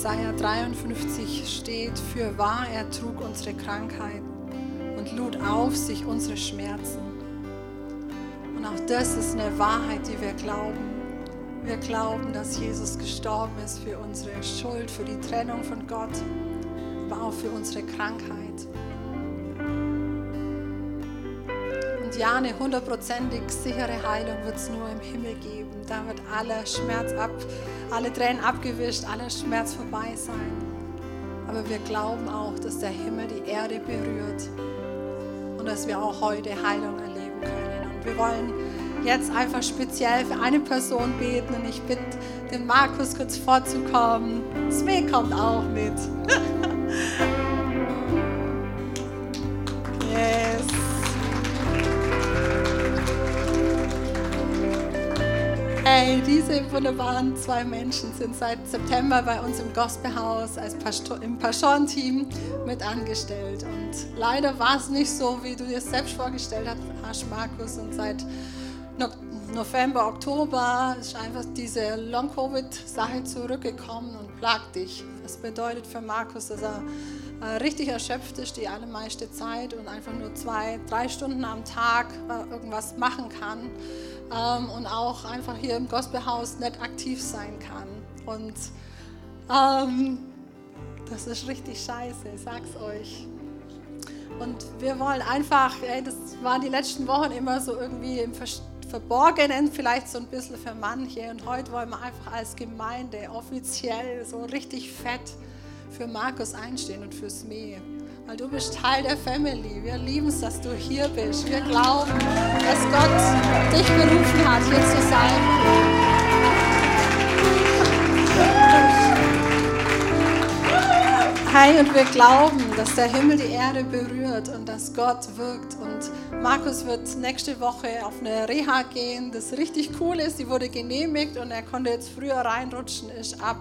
Jesaja 53 steht, für wahr er trug unsere Krankheiten und lud auf sich unsere Schmerzen. Und auch das ist eine Wahrheit, die wir glauben. Wir glauben, dass Jesus gestorben ist für unsere Schuld, für die Trennung von Gott, aber auch für unsere Krankheit. Und ja, eine hundertprozentig sichere Heilung wird es nur im Himmel geben. Da wird aller Schmerz ab, alle Tränen abgewischt, aller Schmerz vorbei sein. Aber wir glauben auch, dass der Himmel die Erde berührt und dass wir auch heute Heilung erleben können. Und wir wollen jetzt einfach speziell für eine Person beten und ich bitte den Markus kurz vorzukommen. Sme kommt auch mit. Hey, diese wunderbaren zwei Menschen sind seit September bei uns im Gospelhaus als Pastor, im Pastorenteam mit angestellt. Und leider war es nicht so, wie du dir es selbst vorgestellt hast, Markus. Und seit November, Oktober ist einfach diese Long-Covid-Sache zurückgekommen und plagt dich. Das bedeutet für Markus, dass er äh, richtig erschöpft ist die allermeiste Zeit und einfach nur zwei, drei Stunden am Tag äh, irgendwas machen kann ähm, und auch einfach hier im Gospelhaus nicht aktiv sein kann. Und ähm, das ist richtig scheiße, ich sag's euch. Und wir wollen einfach, ey, das waren die letzten Wochen immer so irgendwie im Verborgenen vielleicht so ein bisschen für manche. Und heute wollen wir einfach als Gemeinde offiziell so richtig fett für Markus einstehen und fürs Mee. Weil du bist Teil der Family. Wir lieben es, dass du hier bist. Wir glauben, dass Gott dich berufen hat, hier zu sein. Hey, und wir glauben, dass der Himmel die Erde berührt und dass Gott wirkt. Und Markus wird nächste Woche auf eine Reha gehen, das richtig cool ist. Die wurde genehmigt und er konnte jetzt früher reinrutschen, ist ab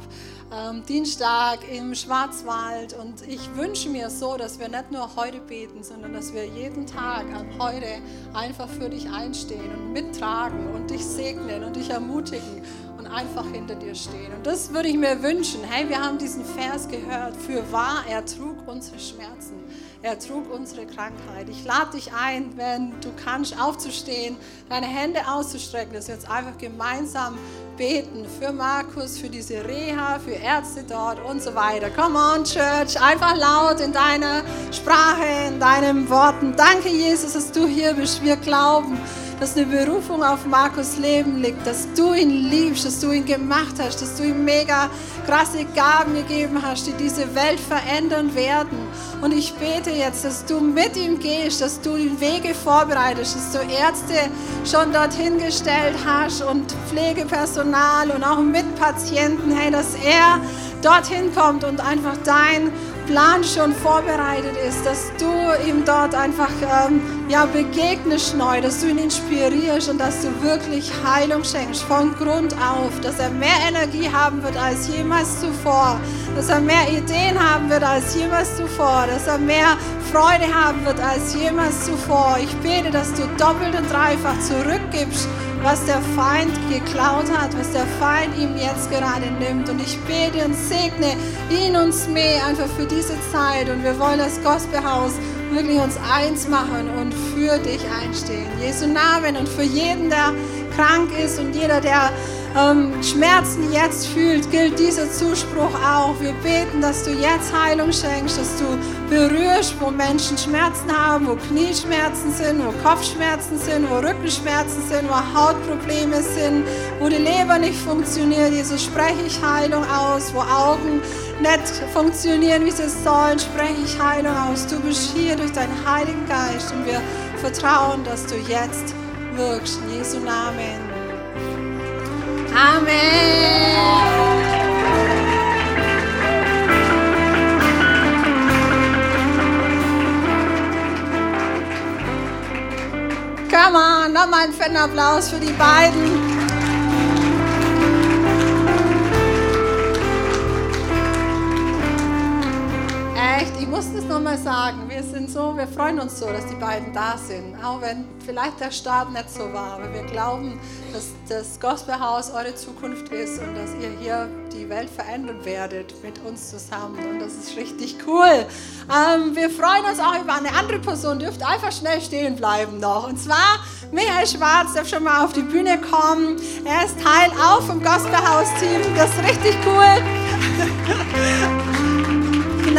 ähm, Dienstag im Schwarzwald. Und ich wünsche mir so, dass wir nicht nur heute beten, sondern dass wir jeden Tag an heute einfach für dich einstehen und mittragen und dich segnen und dich ermutigen einfach hinter dir stehen. Und das würde ich mir wünschen. Hey, wir haben diesen Vers gehört. Für wahr, er trug unsere Schmerzen. Er trug unsere Krankheit. Ich lade dich ein, wenn du kannst, aufzustehen, deine Hände auszustrecken, dass wir jetzt einfach gemeinsam beten für Markus, für diese Reha, für Ärzte dort und so weiter. Come on, Church, einfach laut in deiner Sprache, in deinen Worten. Danke, Jesus, dass du hier bist. Wir glauben dass eine Berufung auf Markus Leben liegt, dass du ihn liebst, dass du ihn gemacht hast, dass du ihm mega krasse Gaben gegeben hast, die diese Welt verändern werden. Und ich bete jetzt, dass du mit ihm gehst, dass du die Wege vorbereitest, dass du Ärzte schon dorthin gestellt hast und Pflegepersonal und auch Mitpatienten, hey, dass er dorthin kommt und einfach dein Plan schon vorbereitet ist, dass du ihm dort einfach ähm, ja, begegnest neu, dass du ihn inspirierst und dass du wirklich Heilung schenkst. Von Grund auf, dass er mehr Energie haben wird als jemals zuvor, dass er mehr Ideen haben wird als jemals zuvor, dass er mehr Freude haben wird als jemals zuvor. Ich bete, dass du doppelt und dreifach zurückgibst was der Feind geklaut hat, was der Feind ihm jetzt gerade nimmt. Und ich bete und segne ihn uns mehr einfach für diese Zeit. Und wir wollen das Gospelhaus wirklich uns eins machen und für dich einstehen. Jesu Namen und für jeden, der krank ist und jeder, der ähm, Schmerzen jetzt fühlt, gilt dieser Zuspruch auch. Wir beten, dass du jetzt Heilung schenkst, dass du berührst, wo Menschen Schmerzen haben, wo Knieschmerzen sind, wo Kopfschmerzen sind, wo Rückenschmerzen sind, wo Hautprobleme sind, wo die Leber nicht funktioniert. Jesus, spreche ich Heilung aus, wo Augen nicht funktionieren, wie sie sollen, spreche ich Heilung aus. Du bist hier durch deinen Heiligen Geist und wir vertrauen, dass du jetzt wirkst. In Jesu Namen. Amen. Come on, nochmal einen fetten Applaus für die beiden. Echt, ich muss das nochmal sagen. Wir sind so, wir freuen uns so, dass die beiden da sind. Auch wenn vielleicht der Start nicht so war. Aber wir glauben, dass das Gospelhaus eure Zukunft ist und dass ihr hier die Welt verändern werdet mit uns zusammen. Und das ist richtig cool. Ähm, wir freuen uns auch über eine andere Person. Dürft einfach schnell stehen bleiben noch. Und zwar Michael Schwarz darf schon mal auf die Bühne kommen. Er ist Teil auch vom Gospelhaus-Team. Das ist richtig cool.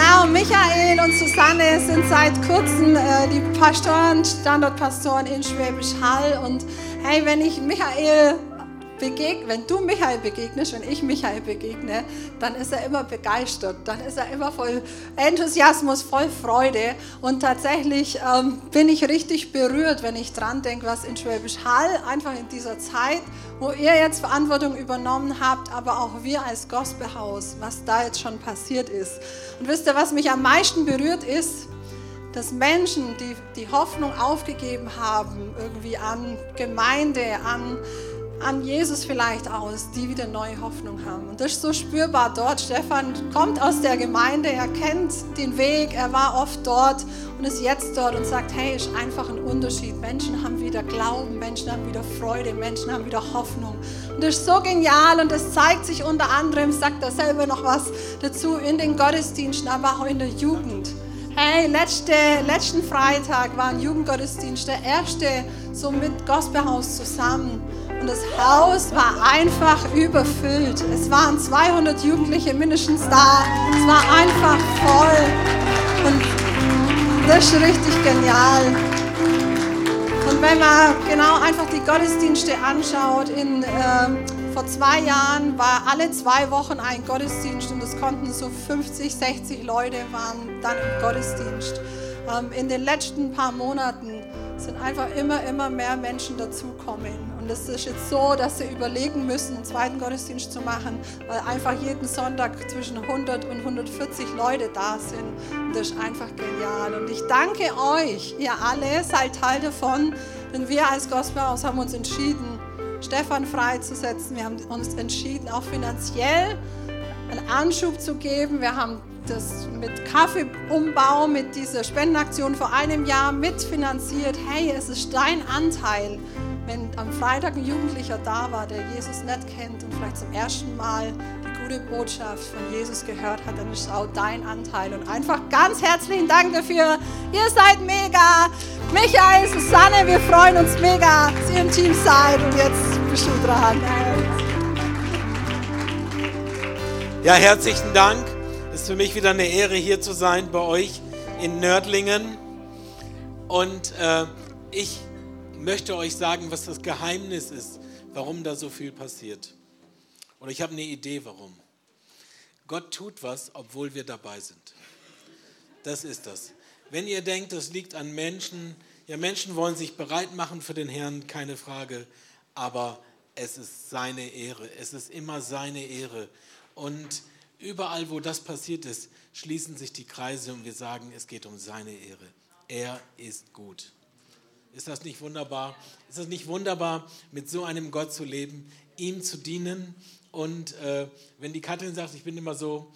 Genau, Michael und Susanne sind seit kurzem äh, die Pastoren, Standortpastoren in Schwäbisch Hall. Und hey, wenn ich Michael begeg wenn du Michael begegnest, wenn ich Michael begegne, dann ist er immer begeistert, dann ist er immer voll Enthusiasmus, voll Freude. Und tatsächlich ähm, bin ich richtig berührt, wenn ich dran denke, was in Schwäbisch Hall einfach in dieser Zeit, wo ihr jetzt Verantwortung übernommen habt, aber auch wir als Gospelhaus, was da jetzt schon passiert ist. Und wisst ihr, was mich am meisten berührt ist? dass Menschen, die die Hoffnung aufgegeben haben, irgendwie an Gemeinde, an an Jesus vielleicht aus, die wieder neue Hoffnung haben. Und das ist so spürbar dort. Stefan kommt aus der Gemeinde, er kennt den Weg, er war oft dort und ist jetzt dort und sagt, hey, ist einfach ein Unterschied. Menschen haben wieder Glauben, Menschen haben wieder Freude, Menschen haben wieder Hoffnung. Und das ist so genial und das zeigt sich unter anderem, sagt er selber noch was dazu, in den Gottesdiensten, aber auch in der Jugend. Hey, letzte, letzten Freitag war ein Jugendgottesdienst, der erste so mit Gospelhaus zusammen. Und das Haus war einfach überfüllt. Es waren 200 Jugendliche mindestens da. Es war einfach voll. Und das ist richtig genial. Und wenn man genau einfach die Gottesdienste anschaut, in, äh, vor zwei Jahren war alle zwei Wochen ein Gottesdienst und es konnten so 50, 60 Leute waren dann im Gottesdienst. Ähm, in den letzten paar Monaten sind einfach immer, immer mehr Menschen dazukommen. Es ist jetzt so, dass sie überlegen müssen, einen zweiten Gottesdienst zu machen, weil einfach jeden Sonntag zwischen 100 und 140 Leute da sind. Und das ist einfach genial. Und ich danke euch, ihr alle seid Teil davon, denn wir als Gospelhaus haben uns entschieden, Stefan freizusetzen. Wir haben uns entschieden, auch finanziell einen Anschub zu geben. Wir haben das mit Kaffeeumbau, mit dieser Spendenaktion vor einem Jahr mitfinanziert. Hey, es ist dein Anteil. Wenn am Freitag ein Jugendlicher da war, der Jesus nicht kennt und vielleicht zum ersten Mal die gute Botschaft von Jesus gehört hat, dann ist auch dein Anteil. Und einfach ganz herzlichen Dank dafür. Ihr seid mega. Michael, Susanne, wir freuen uns mega, dass ihr im Team seid. Und jetzt bist du dran. Ja, herzlichen Dank. Es ist für mich wieder eine Ehre, hier zu sein bei euch in Nördlingen. Und äh, ich möchte euch sagen, was das Geheimnis ist, warum da so viel passiert. Und ich habe eine Idee, warum. Gott tut was, obwohl wir dabei sind. Das ist das. Wenn ihr denkt, das liegt an Menschen, ja, Menschen wollen sich bereit machen für den Herrn, keine Frage, aber es ist seine Ehre. Es ist immer seine Ehre. Und Überall, wo das passiert ist, schließen sich die Kreise und wir sagen, es geht um seine Ehre. Er ist gut. Ist das nicht wunderbar? Ist das nicht wunderbar, mit so einem Gott zu leben, ihm zu dienen? Und äh, wenn die Katrin sagt, ich bin immer so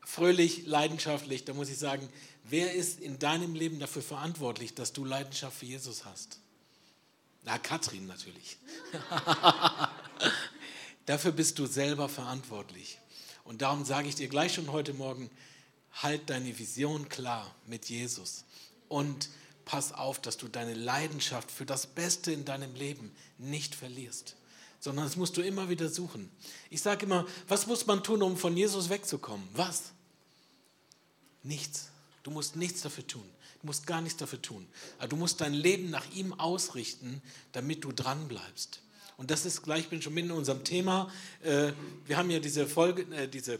fröhlich, leidenschaftlich, dann muss ich sagen, wer ist in deinem Leben dafür verantwortlich, dass du Leidenschaft für Jesus hast? Na, Katrin natürlich. dafür bist du selber verantwortlich. Und darum sage ich dir gleich schon heute Morgen, halt deine Vision klar mit Jesus und pass auf, dass du deine Leidenschaft für das Beste in deinem Leben nicht verlierst, sondern das musst du immer wieder suchen. Ich sage immer, was muss man tun, um von Jesus wegzukommen? Was? Nichts. Du musst nichts dafür tun. Du musst gar nichts dafür tun. Aber du musst dein Leben nach ihm ausrichten, damit du dran bleibst. Und das ist gleich, ich bin schon mitten in unserem Thema. Äh, wir haben ja diese Folge, äh, diese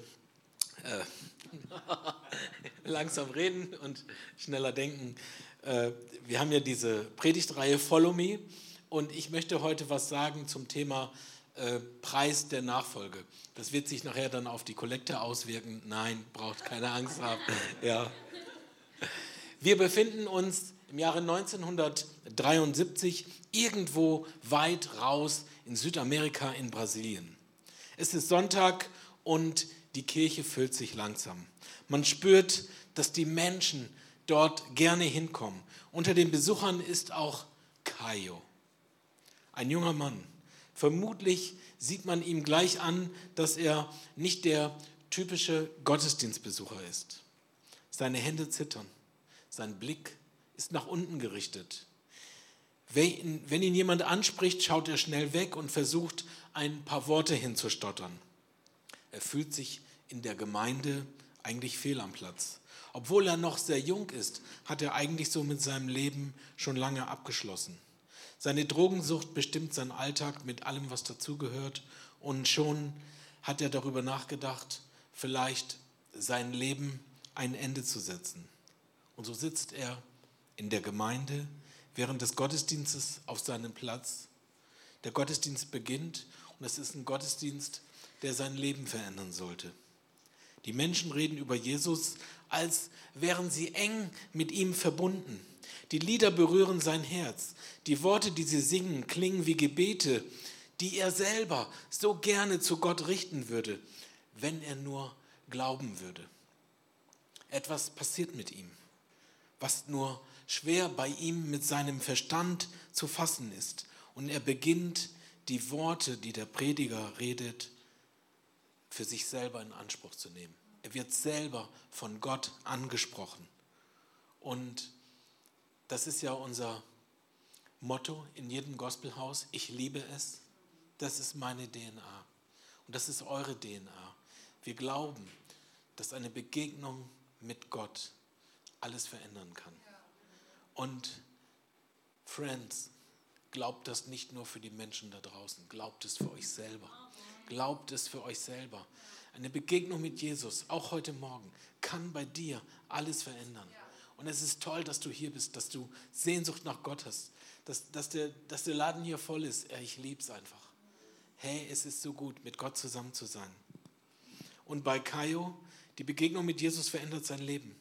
äh, langsam reden und schneller denken. Wir haben ja diese Predigtreihe Follow Me und ich möchte heute was sagen zum Thema Preis der Nachfolge. Das wird sich nachher dann auf die Kollekte auswirken. Nein, braucht keine Angst haben. Ja. Wir befinden uns im Jahre 1973 irgendwo weit raus in Südamerika, in Brasilien. Es ist Sonntag und die Kirche füllt sich langsam. Man spürt, dass die Menschen dort gerne hinkommen. Unter den Besuchern ist auch Kaio, ein junger Mann. Vermutlich sieht man ihm gleich an, dass er nicht der typische Gottesdienstbesucher ist. Seine Hände zittern, sein Blick ist nach unten gerichtet. Wenn ihn jemand anspricht, schaut er schnell weg und versucht, ein paar Worte hinzustottern. Er fühlt sich in der Gemeinde eigentlich fehl am Platz. Obwohl er noch sehr jung ist, hat er eigentlich so mit seinem Leben schon lange abgeschlossen. Seine Drogensucht bestimmt seinen Alltag mit allem, was dazugehört. Und schon hat er darüber nachgedacht, vielleicht sein Leben ein Ende zu setzen. Und so sitzt er in der Gemeinde während des Gottesdienstes auf seinem Platz. Der Gottesdienst beginnt und es ist ein Gottesdienst, der sein Leben verändern sollte. Die Menschen reden über Jesus, als wären sie eng mit ihm verbunden. Die Lieder berühren sein Herz. Die Worte, die sie singen, klingen wie Gebete, die er selber so gerne zu Gott richten würde, wenn er nur glauben würde. Etwas passiert mit ihm, was nur schwer bei ihm mit seinem Verstand zu fassen ist. Und er beginnt die Worte, die der Prediger redet, für sich selber in Anspruch zu nehmen. Er wird selber von Gott angesprochen. Und das ist ja unser Motto in jedem Gospelhaus. Ich liebe es. Das ist meine DNA. Und das ist eure DNA. Wir glauben, dass eine Begegnung mit Gott alles verändern kann. Und Friends, glaubt das nicht nur für die Menschen da draußen, glaubt es für euch selber. Glaubt es für euch selber. Eine Begegnung mit Jesus, auch heute Morgen, kann bei dir alles verändern. Und es ist toll, dass du hier bist, dass du Sehnsucht nach Gott hast, dass, dass, der, dass der Laden hier voll ist. Ich liebe es einfach. Hey, es ist so gut, mit Gott zusammen zu sein. Und bei Kaio, die Begegnung mit Jesus verändert sein Leben.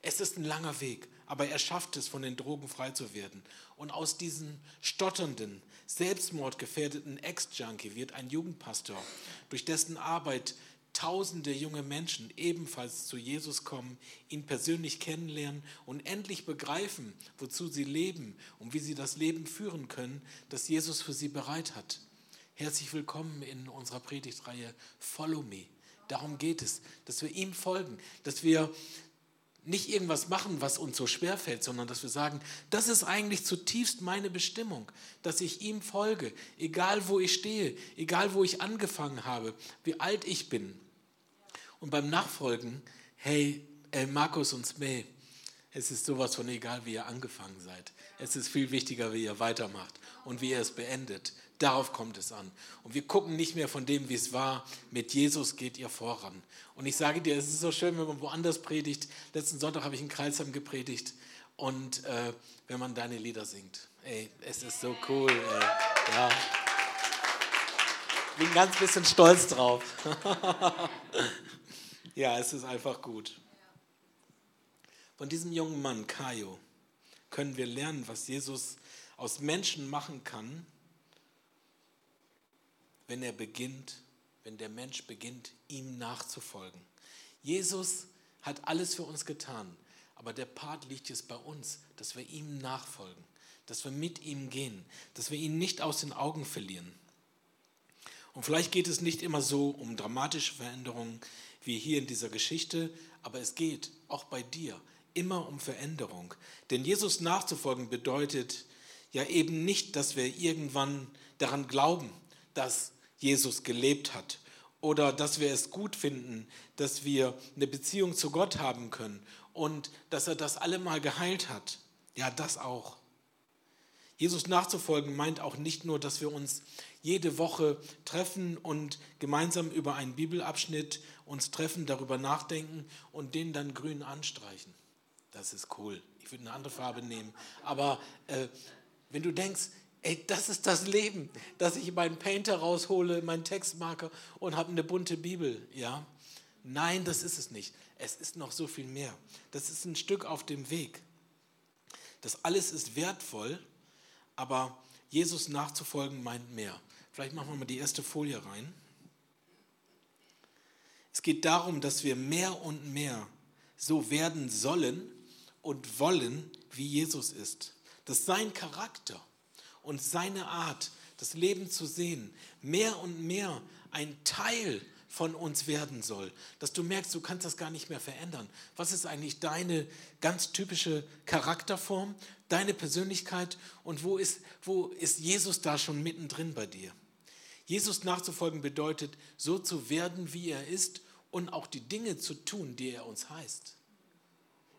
Es ist ein langer Weg, aber er schafft es, von den Drogen frei zu werden. Und aus diesem stotternden, selbstmordgefährdeten Ex-Junkie wird ein Jugendpastor, durch dessen Arbeit tausende junge Menschen ebenfalls zu Jesus kommen, ihn persönlich kennenlernen und endlich begreifen, wozu sie leben und wie sie das Leben führen können, das Jesus für sie bereit hat. Herzlich willkommen in unserer Predigtreihe Follow Me. Darum geht es, dass wir ihm folgen, dass wir nicht irgendwas machen, was uns so schwer fällt, sondern dass wir sagen, das ist eigentlich zutiefst meine Bestimmung, dass ich ihm folge, egal wo ich stehe, egal wo ich angefangen habe, wie alt ich bin. Und beim Nachfolgen, hey, äh, Markus und Smee, es ist sowas von egal, wie ihr angefangen seid. Es ist viel wichtiger, wie ihr weitermacht und wie ihr es beendet. Darauf kommt es an. Und wir gucken nicht mehr von dem, wie es war. Mit Jesus geht ihr voran. Und ich sage dir, es ist so schön, wenn man woanders predigt. Letzten Sonntag habe ich in Kreisheim gepredigt. Und äh, wenn man deine Lieder singt. Ey, es ist so cool. Ey. Ja. Bin ganz bisschen stolz drauf. ja, es ist einfach gut. Von diesem jungen Mann, Kaio, können wir lernen, was Jesus aus Menschen machen kann, wenn er beginnt, wenn der Mensch beginnt, ihm nachzufolgen. Jesus hat alles für uns getan, aber der Part liegt jetzt bei uns, dass wir ihm nachfolgen, dass wir mit ihm gehen, dass wir ihn nicht aus den Augen verlieren. Und vielleicht geht es nicht immer so um dramatische Veränderungen wie hier in dieser Geschichte, aber es geht auch bei dir immer um Veränderung. Denn Jesus nachzufolgen bedeutet ja eben nicht, dass wir irgendwann daran glauben, dass Jesus gelebt hat oder dass wir es gut finden, dass wir eine Beziehung zu Gott haben können und dass er das allemal geheilt hat. Ja, das auch. Jesus nachzufolgen meint auch nicht nur, dass wir uns jede Woche treffen und gemeinsam über einen Bibelabschnitt uns treffen, darüber nachdenken und den dann grün anstreichen. Das ist cool. Ich würde eine andere Farbe nehmen. Aber äh, wenn du denkst, Ey, das ist das Leben, dass ich meinen Painter raushole, meinen Textmarker und habe eine bunte Bibel, ja? Nein, das ist es nicht. Es ist noch so viel mehr. Das ist ein Stück auf dem Weg. Das alles ist wertvoll, aber Jesus nachzufolgen meint mehr. Vielleicht machen wir mal die erste Folie rein. Es geht darum, dass wir mehr und mehr so werden sollen und wollen, wie Jesus ist. Dass sein Charakter und seine Art, das Leben zu sehen, mehr und mehr ein Teil von uns werden soll. Dass du merkst, du kannst das gar nicht mehr verändern. Was ist eigentlich deine ganz typische Charakterform, deine Persönlichkeit und wo ist, wo ist Jesus da schon mittendrin bei dir? Jesus nachzufolgen bedeutet, so zu werden, wie er ist und auch die Dinge zu tun, die er uns heißt.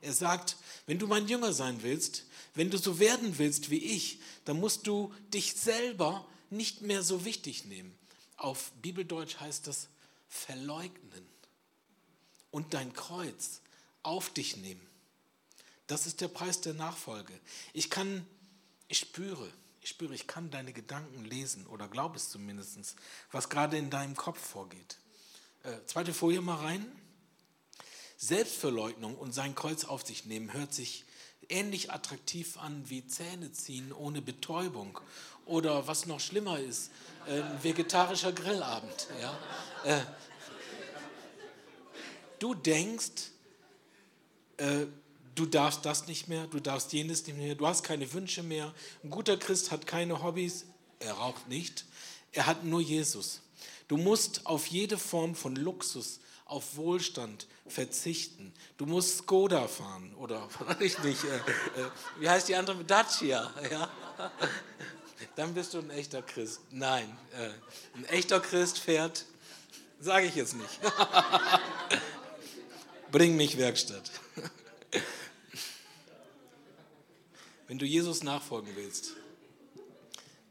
Er sagt, wenn du mein Jünger sein willst, wenn du so werden willst wie ich, dann musst du dich selber nicht mehr so wichtig nehmen. Auf Bibeldeutsch heißt das verleugnen und dein Kreuz auf dich nehmen. Das ist der Preis der Nachfolge. Ich kann, ich spüre, ich spüre, ich kann deine Gedanken lesen oder glaube es zumindest, was gerade in deinem Kopf vorgeht. Äh, zweite Folie mal rein. Selbstverleugnung und sein Kreuz auf sich nehmen hört sich ähnlich attraktiv an wie Zähne ziehen ohne Betäubung oder was noch schlimmer ist, äh, ein vegetarischer Grillabend. Ja? Äh, du denkst, äh, du darfst das nicht mehr, du darfst jenes nicht mehr, du hast keine Wünsche mehr. Ein guter Christ hat keine Hobbys, er raucht nicht, er hat nur Jesus. Du musst auf jede Form von Luxus, auf Wohlstand verzichten. Du musst Skoda fahren oder ich nicht. Äh, äh, wie heißt die andere? Dacia. Ja? Dann bist du ein echter Christ. Nein, äh, ein echter Christ fährt, sage ich jetzt nicht. Bring mich Werkstatt. Wenn du Jesus nachfolgen willst,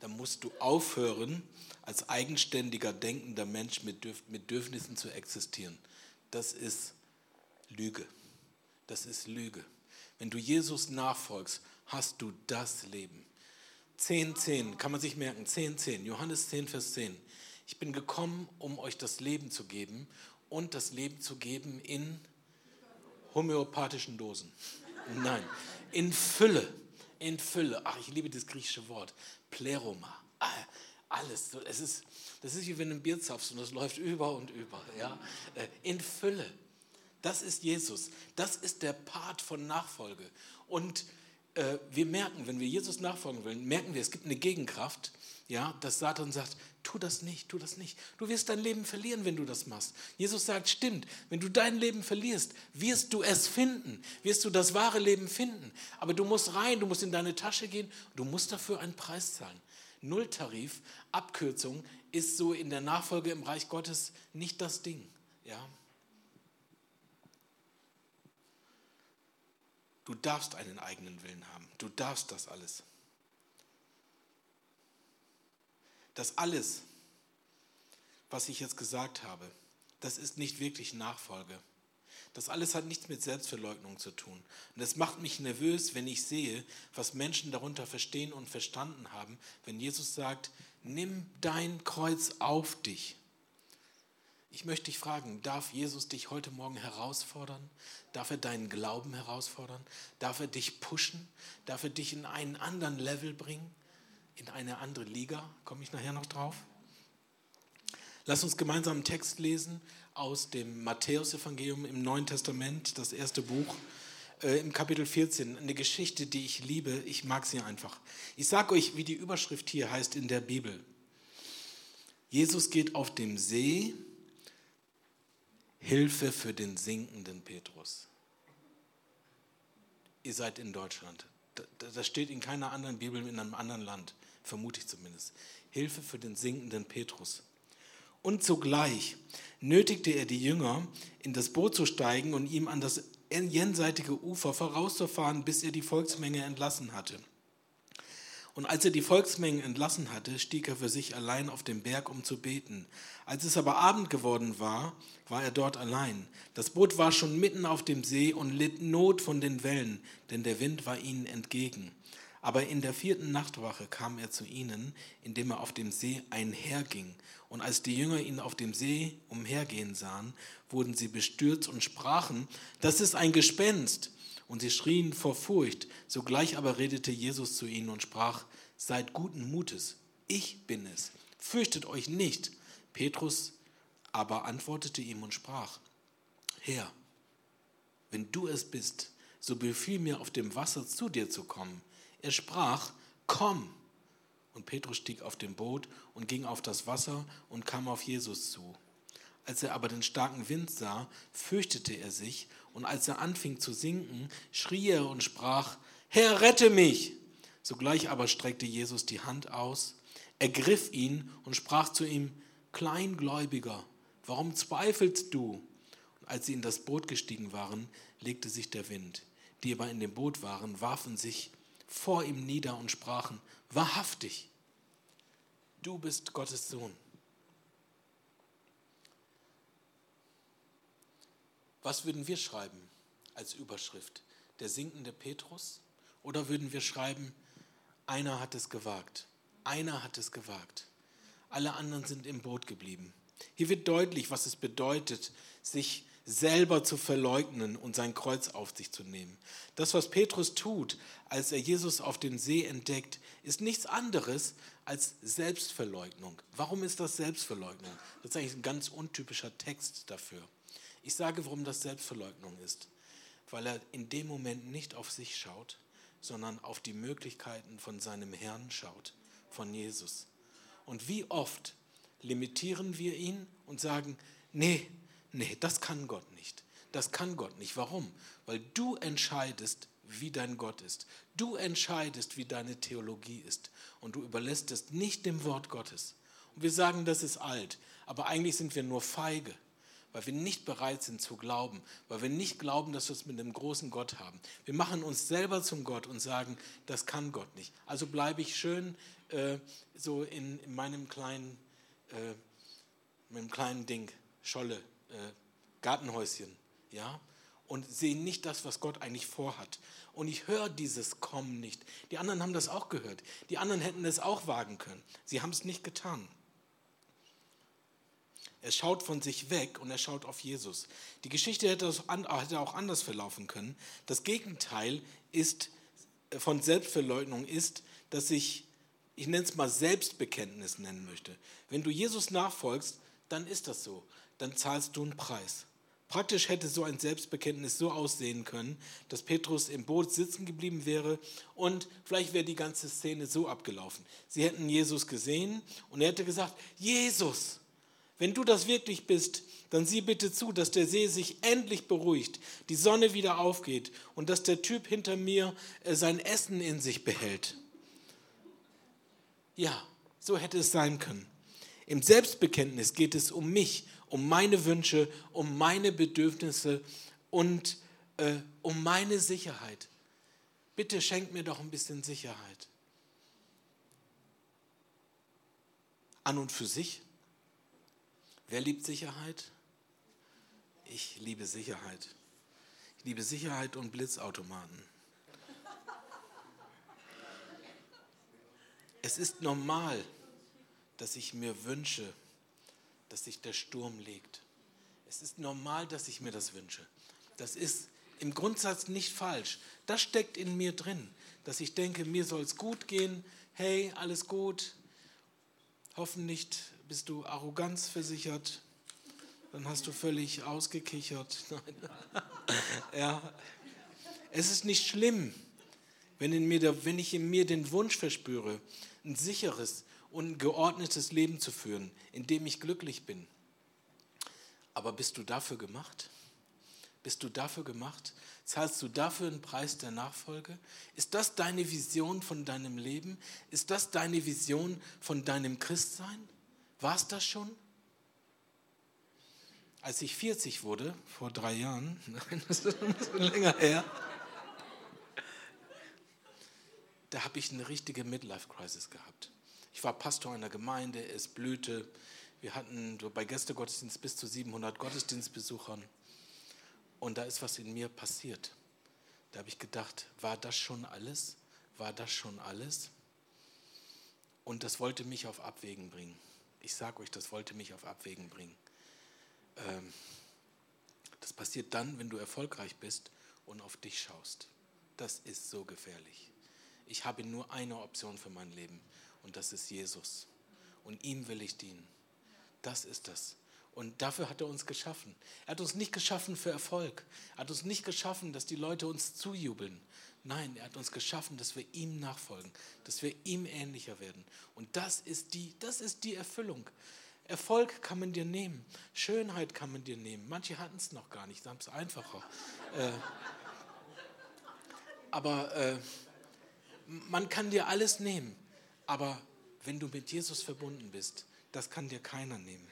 dann musst du aufhören, als eigenständiger, denkender Mensch mit Bedürfnissen zu existieren. Das ist Lüge. Das ist Lüge. Wenn du Jesus nachfolgst, hast du das Leben. 10, 10, kann man sich merken, 10, 10, Johannes 10, Vers 10. Ich bin gekommen, um euch das Leben zu geben und das Leben zu geben in homöopathischen Dosen. Nein, in Fülle, in Fülle. Ach, ich liebe das griechische Wort, Pleroma. Ah, alles, es ist, das ist wie wenn du ein Bier zapfst und das läuft über und über. Ja? Äh, in Fülle. Das ist Jesus. Das ist der Part von Nachfolge. Und äh, wir merken, wenn wir Jesus nachfolgen wollen, merken wir, es gibt eine Gegenkraft, ja, dass Satan sagt, tu das nicht, tu das nicht. Du wirst dein Leben verlieren, wenn du das machst. Jesus sagt, stimmt, wenn du dein Leben verlierst, wirst du es finden, wirst du das wahre Leben finden. Aber du musst rein, du musst in deine Tasche gehen, du musst dafür einen Preis zahlen. Nulltarif, Abkürzung, ist so in der Nachfolge im Reich Gottes nicht das Ding. Ja? Du darfst einen eigenen Willen haben. Du darfst das alles. Das alles, was ich jetzt gesagt habe, das ist nicht wirklich Nachfolge. Das alles hat nichts mit Selbstverleugnung zu tun. Und es macht mich nervös, wenn ich sehe, was Menschen darunter verstehen und verstanden haben, wenn Jesus sagt, nimm dein Kreuz auf dich. Ich möchte dich fragen, darf Jesus dich heute Morgen herausfordern? Darf er deinen Glauben herausfordern? Darf er dich pushen? Darf er dich in einen anderen Level bringen? In eine andere Liga? Komme ich nachher noch drauf? Lass uns gemeinsam einen Text lesen aus dem Matthäusevangelium im Neuen Testament, das erste Buch, äh, im Kapitel 14. Eine Geschichte, die ich liebe. Ich mag sie einfach. Ich sage euch, wie die Überschrift hier heißt in der Bibel. Jesus geht auf dem See Hilfe für den sinkenden Petrus. Ihr seid in Deutschland. Das steht in keiner anderen Bibel in einem anderen Land, vermute ich zumindest. Hilfe für den sinkenden Petrus. Und zugleich nötigte er die Jünger, in das Boot zu steigen und ihm an das jenseitige Ufer vorauszufahren, bis er die Volksmenge entlassen hatte. Und als er die Volksmengen entlassen hatte, stieg er für sich allein auf den Berg, um zu beten. Als es aber Abend geworden war, war er dort allein. Das Boot war schon mitten auf dem See und litt Not von den Wellen, denn der Wind war ihnen entgegen. Aber in der vierten Nachtwache kam er zu ihnen, indem er auf dem See einherging. Und als die Jünger ihn auf dem See umhergehen sahen, wurden sie bestürzt und sprachen, das ist ein Gespenst und sie schrien vor Furcht. Sogleich aber redete Jesus zu ihnen und sprach, seid guten Mutes, ich bin es, fürchtet euch nicht. Petrus aber antwortete ihm und sprach, Herr, wenn du es bist, so befiehl mir auf dem Wasser zu dir zu kommen. Er sprach, komm. Und Petrus stieg auf dem Boot und ging auf das Wasser und kam auf Jesus zu. Als er aber den starken Wind sah, fürchtete er sich, und als er anfing zu sinken, schrie er und sprach, Herr, rette mich! Sogleich aber streckte Jesus die Hand aus, ergriff ihn und sprach zu ihm, Kleingläubiger, warum zweifelst du? Und als sie in das Boot gestiegen waren, legte sich der Wind. Die aber in dem Boot waren, warfen sich vor ihm nieder und sprachen, wahrhaftig, du bist Gottes Sohn. Was würden wir schreiben als Überschrift? Der sinkende Petrus? Oder würden wir schreiben, einer hat es gewagt? Einer hat es gewagt. Alle anderen sind im Boot geblieben. Hier wird deutlich, was es bedeutet, sich selber zu verleugnen und sein Kreuz auf sich zu nehmen. Das, was Petrus tut, als er Jesus auf dem See entdeckt, ist nichts anderes als Selbstverleugnung. Warum ist das Selbstverleugnung? Das ist eigentlich ein ganz untypischer Text dafür. Ich sage, warum das Selbstverleugnung ist. Weil er in dem Moment nicht auf sich schaut, sondern auf die Möglichkeiten von seinem Herrn schaut, von Jesus. Und wie oft limitieren wir ihn und sagen, nee, nee, das kann Gott nicht. Das kann Gott nicht. Warum? Weil du entscheidest, wie dein Gott ist. Du entscheidest, wie deine Theologie ist. Und du überlässt es nicht dem Wort Gottes. Und wir sagen, das ist alt. Aber eigentlich sind wir nur feige weil wir nicht bereit sind zu glauben, weil wir nicht glauben, dass wir es mit einem großen Gott haben. Wir machen uns selber zum Gott und sagen, das kann Gott nicht. Also bleibe ich schön äh, so in, in, meinem kleinen, äh, meinem kleinen Ding, Scholle, äh, Gartenhäuschen, ja, und sehe nicht das, was Gott eigentlich vorhat. Und ich höre dieses Kommen nicht. Die anderen haben das auch gehört. Die anderen hätten es auch wagen können. Sie haben es nicht getan. Er schaut von sich weg und er schaut auf Jesus. Die Geschichte hätte auch anders verlaufen können. Das Gegenteil ist, äh, von Selbstverleugnung ist, dass ich, ich nenne es mal Selbstbekenntnis nennen möchte. Wenn du Jesus nachfolgst, dann ist das so. Dann zahlst du einen Preis. Praktisch hätte so ein Selbstbekenntnis so aussehen können, dass Petrus im Boot sitzen geblieben wäre und vielleicht wäre die ganze Szene so abgelaufen. Sie hätten Jesus gesehen und er hätte gesagt, Jesus, wenn du das wirklich bist, dann sieh bitte zu, dass der See sich endlich beruhigt, die Sonne wieder aufgeht und dass der Typ hinter mir äh, sein Essen in sich behält. Ja, so hätte es sein können. Im Selbstbekenntnis geht es um mich, um meine Wünsche, um meine Bedürfnisse und äh, um meine Sicherheit. Bitte schenk mir doch ein bisschen Sicherheit. An und für sich Wer liebt Sicherheit? Ich liebe Sicherheit. Ich liebe Sicherheit und Blitzautomaten. Es ist normal, dass ich mir wünsche, dass sich der Sturm legt. Es ist normal, dass ich mir das wünsche. Das ist im Grundsatz nicht falsch. Das steckt in mir drin, dass ich denke, mir soll es gut gehen. Hey, alles gut. Hoffentlich bist du Arroganz versichert, dann hast du völlig ausgekichert. ja. Es ist nicht schlimm, wenn, in mir der, wenn ich in mir den Wunsch verspüre, ein sicheres und geordnetes Leben zu führen, in dem ich glücklich bin. Aber bist du dafür gemacht? Bist du dafür gemacht? Zahlst du dafür einen Preis der Nachfolge? Ist das deine Vision von deinem Leben? Ist das deine Vision von deinem Christsein? War es das schon? Als ich 40 wurde, vor drei Jahren, nein, das ist bisschen länger her, da habe ich eine richtige Midlife-Crisis gehabt. Ich war Pastor einer Gemeinde, es blühte. Wir hatten bei Gästegottesdienst bis zu 700 Gottesdienstbesuchern. Und da ist was in mir passiert. Da habe ich gedacht, war das schon alles? War das schon alles? Und das wollte mich auf Abwägen bringen. Ich sage euch, das wollte mich auf Abwägen bringen. Ähm, das passiert dann, wenn du erfolgreich bist und auf dich schaust. Das ist so gefährlich. Ich habe nur eine Option für mein Leben und das ist Jesus. Und ihm will ich dienen. Das ist das. Und dafür hat er uns geschaffen. Er hat uns nicht geschaffen für Erfolg. Er hat uns nicht geschaffen, dass die Leute uns zujubeln. Nein, er hat uns geschaffen, dass wir ihm nachfolgen, dass wir ihm ähnlicher werden. Und das ist die, das ist die Erfüllung. Erfolg kann man dir nehmen, Schönheit kann man dir nehmen. Manche hatten es noch gar nicht, haben es einfacher. äh, aber äh, man kann dir alles nehmen. Aber wenn du mit Jesus verbunden bist, das kann dir keiner nehmen.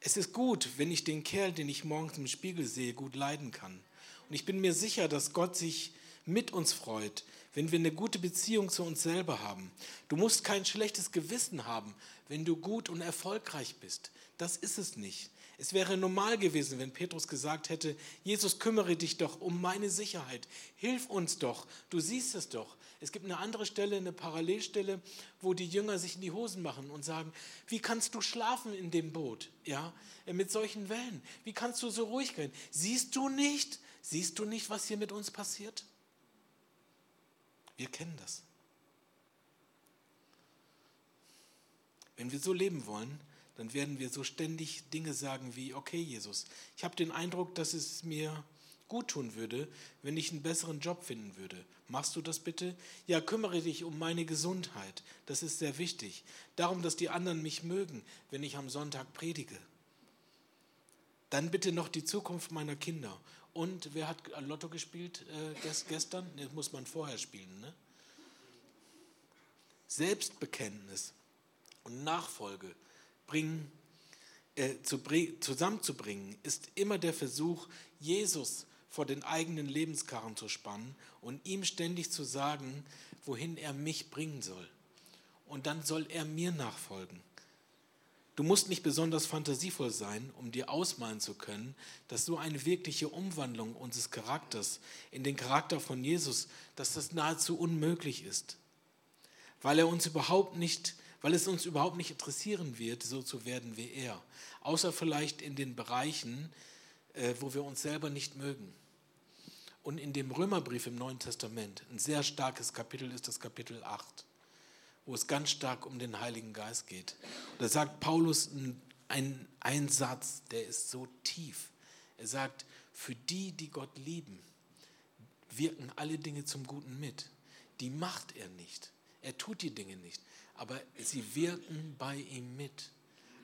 Es ist gut, wenn ich den Kerl, den ich morgens im Spiegel sehe, gut leiden kann. Und ich bin mir sicher, dass Gott sich mit uns freut, wenn wir eine gute Beziehung zu uns selber haben. Du musst kein schlechtes Gewissen haben, wenn du gut und erfolgreich bist. Das ist es nicht. Es wäre normal gewesen, wenn Petrus gesagt hätte, Jesus, kümmere dich doch um meine Sicherheit. Hilf uns doch. Du siehst es doch. Es gibt eine andere Stelle, eine Parallelstelle, wo die Jünger sich in die Hosen machen und sagen, wie kannst du schlafen in dem Boot? Ja, mit solchen Wellen. Wie kannst du so ruhig gehen? Siehst du nicht? Siehst du nicht, was hier mit uns passiert? Wir kennen das. Wenn wir so leben wollen, dann werden wir so ständig Dinge sagen wie, okay Jesus, ich habe den Eindruck, dass es mir gut tun würde, wenn ich einen besseren Job finden würde. Machst du das bitte? Ja, kümmere dich um meine Gesundheit. Das ist sehr wichtig. Darum, dass die anderen mich mögen, wenn ich am Sonntag predige. Dann bitte noch die Zukunft meiner Kinder. Und wer hat Lotto gespielt äh, gestern? Das muss man vorher spielen. Ne? Selbstbekenntnis und Nachfolge bringen, äh, zu, zusammenzubringen, ist immer der Versuch, Jesus vor den eigenen Lebenskarren zu spannen und ihm ständig zu sagen, wohin er mich bringen soll. Und dann soll er mir nachfolgen. Du musst nicht besonders fantasievoll sein, um dir ausmalen zu können, dass so eine wirkliche Umwandlung unseres Charakters in den Charakter von Jesus, dass das nahezu unmöglich ist. Weil er uns überhaupt nicht, weil es uns überhaupt nicht interessieren wird, so zu werden wie er. Außer vielleicht in den Bereichen, äh, wo wir uns selber nicht mögen. Und in dem Römerbrief im Neuen Testament, ein sehr starkes Kapitel ist das Kapitel 8 wo es ganz stark um den Heiligen Geist geht. Da sagt Paulus einen, einen Satz, der ist so tief. Er sagt, für die, die Gott lieben, wirken alle Dinge zum Guten mit. Die macht er nicht. Er tut die Dinge nicht. Aber sie wirken bei ihm mit.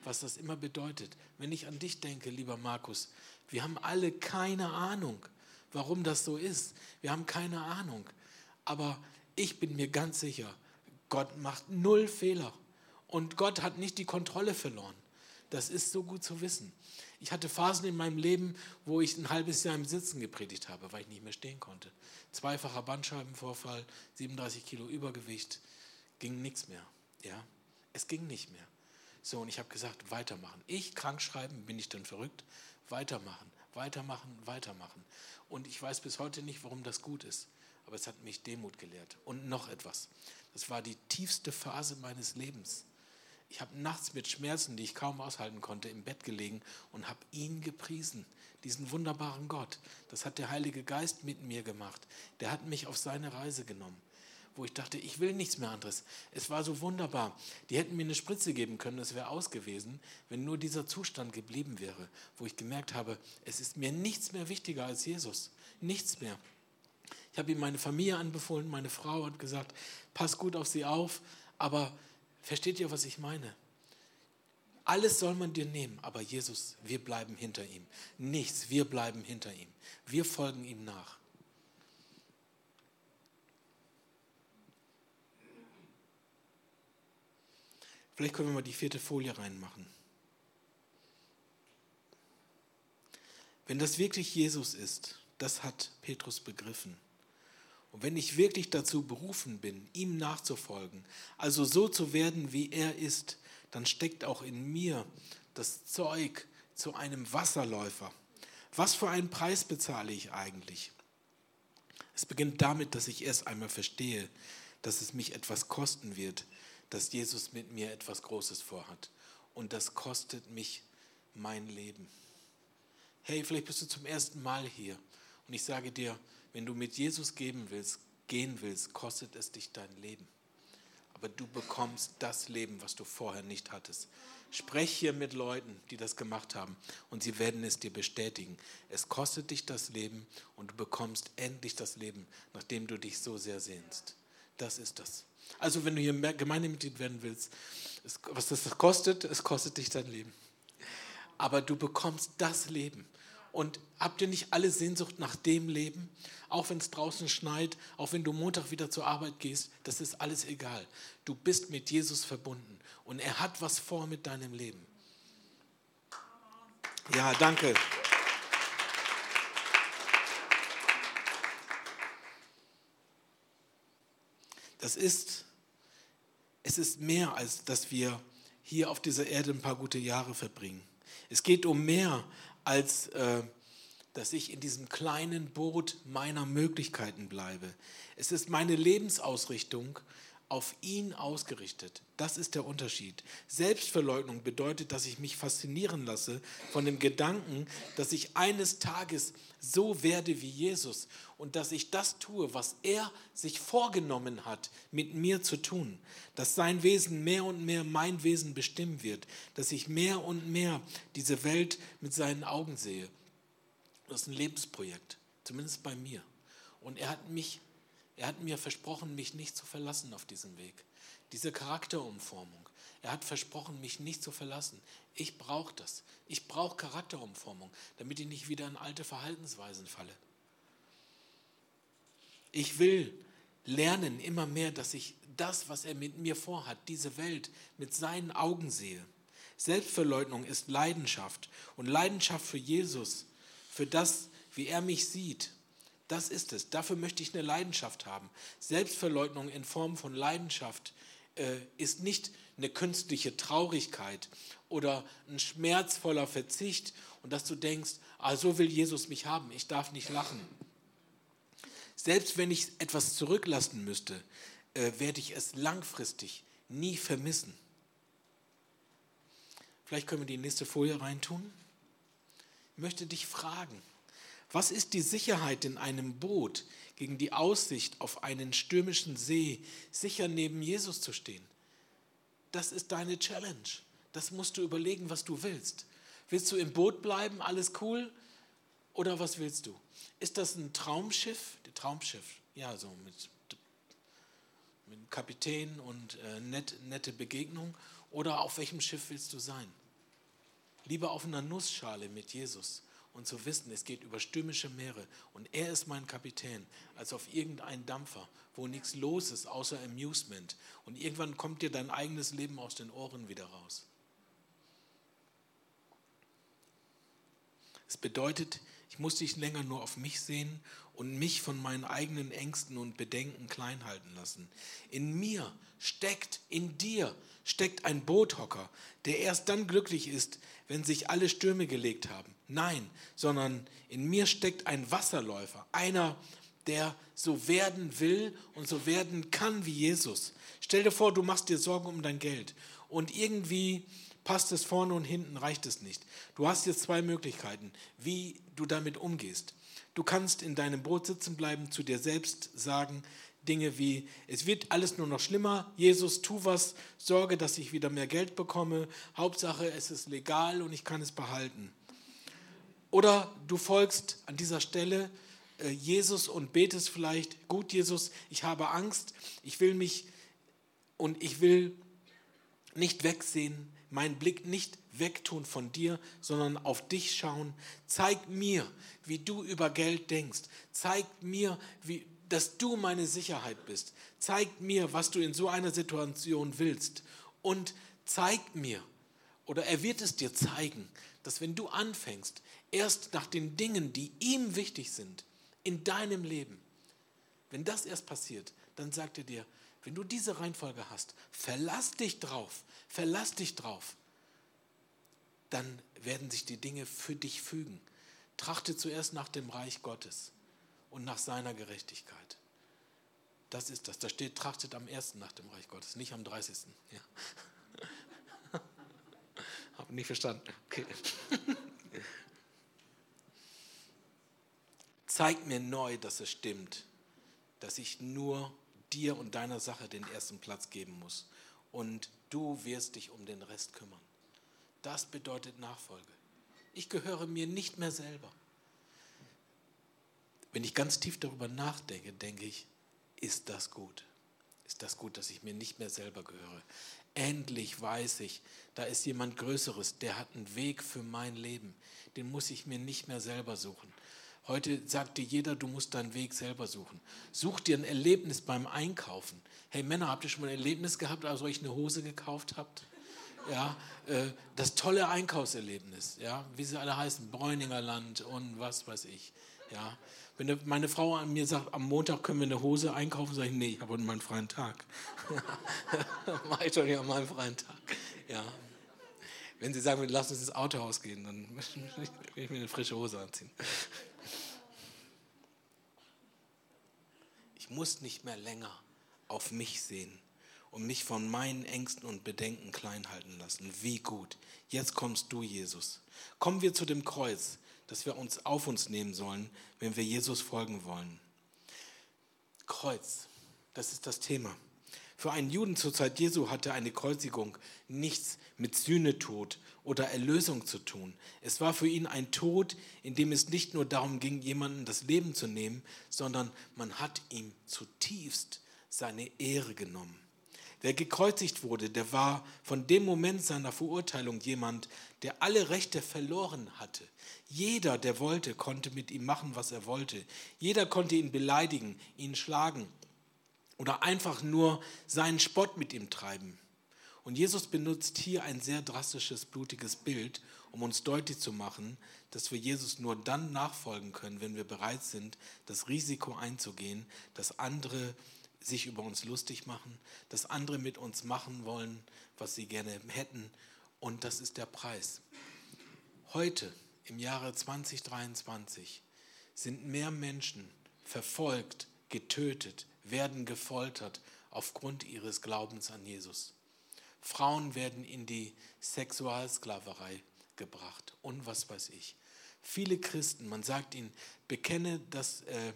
Was das immer bedeutet. Wenn ich an dich denke, lieber Markus, wir haben alle keine Ahnung, warum das so ist. Wir haben keine Ahnung. Aber ich bin mir ganz sicher, Gott macht null Fehler. Und Gott hat nicht die Kontrolle verloren. Das ist so gut zu wissen. Ich hatte Phasen in meinem Leben, wo ich ein halbes Jahr im Sitzen gepredigt habe, weil ich nicht mehr stehen konnte. Zweifacher Bandscheibenvorfall, 37 Kilo Übergewicht, ging nichts mehr. Ja, es ging nicht mehr. So, und ich habe gesagt, weitermachen. Ich krank schreiben, bin ich dann verrückt? Weitermachen, weitermachen, weitermachen. Und ich weiß bis heute nicht, warum das gut ist. Aber es hat mich Demut gelehrt. Und noch etwas. Das war die tiefste Phase meines Lebens. Ich habe nachts mit Schmerzen, die ich kaum aushalten konnte, im Bett gelegen und habe ihn gepriesen, diesen wunderbaren Gott. Das hat der Heilige Geist mit mir gemacht. Der hat mich auf seine Reise genommen, wo ich dachte, ich will nichts mehr anderes. Es war so wunderbar. Die hätten mir eine Spritze geben können, es wäre aus gewesen, wenn nur dieser Zustand geblieben wäre, wo ich gemerkt habe, es ist mir nichts mehr wichtiger als Jesus. Nichts mehr. Ich habe ihm meine Familie anbefohlen, meine Frau hat gesagt, pass gut auf sie auf, aber versteht ihr, was ich meine? Alles soll man dir nehmen, aber Jesus, wir bleiben hinter ihm. Nichts, wir bleiben hinter ihm. Wir folgen ihm nach. Vielleicht können wir mal die vierte Folie reinmachen. Wenn das wirklich Jesus ist, das hat Petrus begriffen. Und wenn ich wirklich dazu berufen bin, ihm nachzufolgen, also so zu werden, wie er ist, dann steckt auch in mir das Zeug zu einem Wasserläufer. Was für einen Preis bezahle ich eigentlich? Es beginnt damit, dass ich erst einmal verstehe, dass es mich etwas kosten wird, dass Jesus mit mir etwas Großes vorhat. Und das kostet mich mein Leben. Hey, vielleicht bist du zum ersten Mal hier und ich sage dir, wenn du mit Jesus geben willst, gehen willst, kostet es dich dein Leben. aber du bekommst das Leben, was du vorher nicht hattest. Sprech hier mit Leuten, die das gemacht haben und sie werden es dir bestätigen. Es kostet dich das Leben und du bekommst endlich das Leben, nachdem du dich so sehr sehnst. Das ist das. Also wenn du hier Gemeindemitglied werden willst, was das kostet, es kostet dich dein Leben. Aber du bekommst das Leben. Und habt ihr nicht alle Sehnsucht nach dem Leben? Auch wenn es draußen schneit, auch wenn du Montag wieder zur Arbeit gehst, das ist alles egal. Du bist mit Jesus verbunden und er hat was vor mit deinem Leben. Ja, danke. Das ist, es ist mehr, als dass wir hier auf dieser Erde ein paar gute Jahre verbringen. Es geht um mehr als äh, dass ich in diesem kleinen Boot meiner Möglichkeiten bleibe. Es ist meine Lebensausrichtung auf ihn ausgerichtet. Das ist der Unterschied. Selbstverleugnung bedeutet, dass ich mich faszinieren lasse von dem Gedanken, dass ich eines Tages so werde wie Jesus und dass ich das tue, was er sich vorgenommen hat, mit mir zu tun. Dass sein Wesen mehr und mehr mein Wesen bestimmen wird. Dass ich mehr und mehr diese Welt mit seinen Augen sehe. Das ist ein Lebensprojekt, zumindest bei mir. Und er hat mich er hat mir versprochen, mich nicht zu verlassen auf diesem Weg. Diese Charakterumformung. Er hat versprochen, mich nicht zu verlassen. Ich brauche das. Ich brauche Charakterumformung, damit ich nicht wieder in alte Verhaltensweisen falle. Ich will lernen immer mehr, dass ich das, was er mit mir vorhat, diese Welt mit seinen Augen sehe. Selbstverleugnung ist Leidenschaft und Leidenschaft für Jesus, für das, wie er mich sieht das ist es. Dafür möchte ich eine Leidenschaft haben. Selbstverleugnung in Form von Leidenschaft äh, ist nicht eine künstliche Traurigkeit oder ein schmerzvoller Verzicht und dass du denkst, ah, so will Jesus mich haben, ich darf nicht lachen. Selbst wenn ich etwas zurücklassen müsste, äh, werde ich es langfristig nie vermissen. Vielleicht können wir die nächste Folie reintun. Ich möchte dich fragen, was ist die Sicherheit in einem Boot gegen die Aussicht auf einen stürmischen See, sicher neben Jesus zu stehen? Das ist deine Challenge. Das musst du überlegen, was du willst. Willst du im Boot bleiben, alles cool? Oder was willst du? Ist das ein Traumschiff? Ein Traumschiff, ja, so mit, mit Kapitän und äh, net, nette Begegnung. Oder auf welchem Schiff willst du sein? Lieber auf einer Nussschale mit Jesus und zu wissen, es geht über stürmische Meere und er ist mein Kapitän, als auf irgendeinen Dampfer, wo nichts los ist außer Amusement. Und irgendwann kommt dir dein eigenes Leben aus den Ohren wieder raus. Es bedeutet, ich muss nicht länger nur auf mich sehen und mich von meinen eigenen Ängsten und Bedenken klein halten lassen. In mir steckt, in dir steckt ein Boothocker, der erst dann glücklich ist, wenn sich alle Stürme gelegt haben. Nein, sondern in mir steckt ein Wasserläufer, einer, der so werden will und so werden kann wie Jesus. Stell dir vor, du machst dir Sorgen um dein Geld und irgendwie passt es vorne und hinten, reicht es nicht. Du hast jetzt zwei Möglichkeiten, wie du damit umgehst. Du kannst in deinem Boot sitzen bleiben, zu dir selbst sagen, Dinge wie, es wird alles nur noch schlimmer, Jesus, tu was, sorge, dass ich wieder mehr Geld bekomme, Hauptsache, es ist legal und ich kann es behalten. Oder du folgst an dieser Stelle äh, Jesus und betest vielleicht, gut Jesus, ich habe Angst, ich will mich und ich will nicht wegsehen, meinen Blick nicht wegtun von dir, sondern auf dich schauen. Zeig mir, wie du über Geld denkst. Zeig mir, wie, dass du meine Sicherheit bist. Zeig mir, was du in so einer Situation willst. Und zeig mir, oder er wird es dir zeigen, dass wenn du anfängst, erst nach den Dingen, die ihm wichtig sind, in deinem Leben, wenn das erst passiert, dann sagt er dir, wenn du diese Reihenfolge hast, verlass dich drauf, verlass dich drauf, dann werden sich die Dinge für dich fügen. Trachte zuerst nach dem Reich Gottes und nach seiner Gerechtigkeit. Das ist das. Da steht, trachtet am ersten nach dem Reich Gottes, nicht am 30. Ja. Habe nicht verstanden. Okay. Zeig mir neu, dass es stimmt, dass ich nur dir und deiner Sache den ersten Platz geben muss. Und du wirst dich um den Rest kümmern. Das bedeutet Nachfolge. Ich gehöre mir nicht mehr selber. Wenn ich ganz tief darüber nachdenke, denke ich, ist das gut? Ist das gut, dass ich mir nicht mehr selber gehöre? Endlich weiß ich, da ist jemand Größeres, der hat einen Weg für mein Leben. Den muss ich mir nicht mehr selber suchen. Heute sagt dir jeder, du musst deinen Weg selber suchen. Such dir ein Erlebnis beim Einkaufen. Hey Männer, habt ihr schon mal ein Erlebnis gehabt, als euch eine Hose gekauft habt? Ja, äh, das tolle Einkaufserlebnis, ja, wie sie alle heißen, Bräuninger Land und was weiß ich. Ja, wenn meine Frau an mir sagt, am Montag können wir eine Hose einkaufen, sage ich, nee, ich habe heute meinen freien Tag. Mache ich doch nicht an meinem freien Tag. Ja. Wenn sie sagen, lass uns ins Autohaus gehen, dann will ich mir eine frische Hose anziehen. Ich muss nicht mehr länger auf mich sehen und mich von meinen Ängsten und Bedenken klein halten lassen. Wie gut. Jetzt kommst du, Jesus. Kommen wir zu dem Kreuz das wir uns auf uns nehmen sollen, wenn wir Jesus folgen wollen. Kreuz, das ist das Thema. Für einen Juden zur Zeit Jesu hatte eine Kreuzigung nichts mit Sühnetod oder Erlösung zu tun. Es war für ihn ein Tod, in dem es nicht nur darum ging, jemanden das Leben zu nehmen, sondern man hat ihm zutiefst seine Ehre genommen. Wer gekreuzigt wurde, der war von dem Moment seiner Verurteilung jemand, der alle Rechte verloren hatte. Jeder, der wollte, konnte mit ihm machen, was er wollte. Jeder konnte ihn beleidigen, ihn schlagen oder einfach nur seinen Spott mit ihm treiben. Und Jesus benutzt hier ein sehr drastisches, blutiges Bild, um uns deutlich zu machen, dass wir Jesus nur dann nachfolgen können, wenn wir bereit sind, das Risiko einzugehen, dass andere sich über uns lustig machen, dass andere mit uns machen wollen, was sie gerne hätten. Und das ist der Preis. Heute, im Jahre 2023, sind mehr Menschen verfolgt, getötet, werden gefoltert aufgrund ihres Glaubens an Jesus. Frauen werden in die Sexualsklaverei gebracht und was weiß ich. Viele Christen, man sagt ihnen, bekenne das, äh,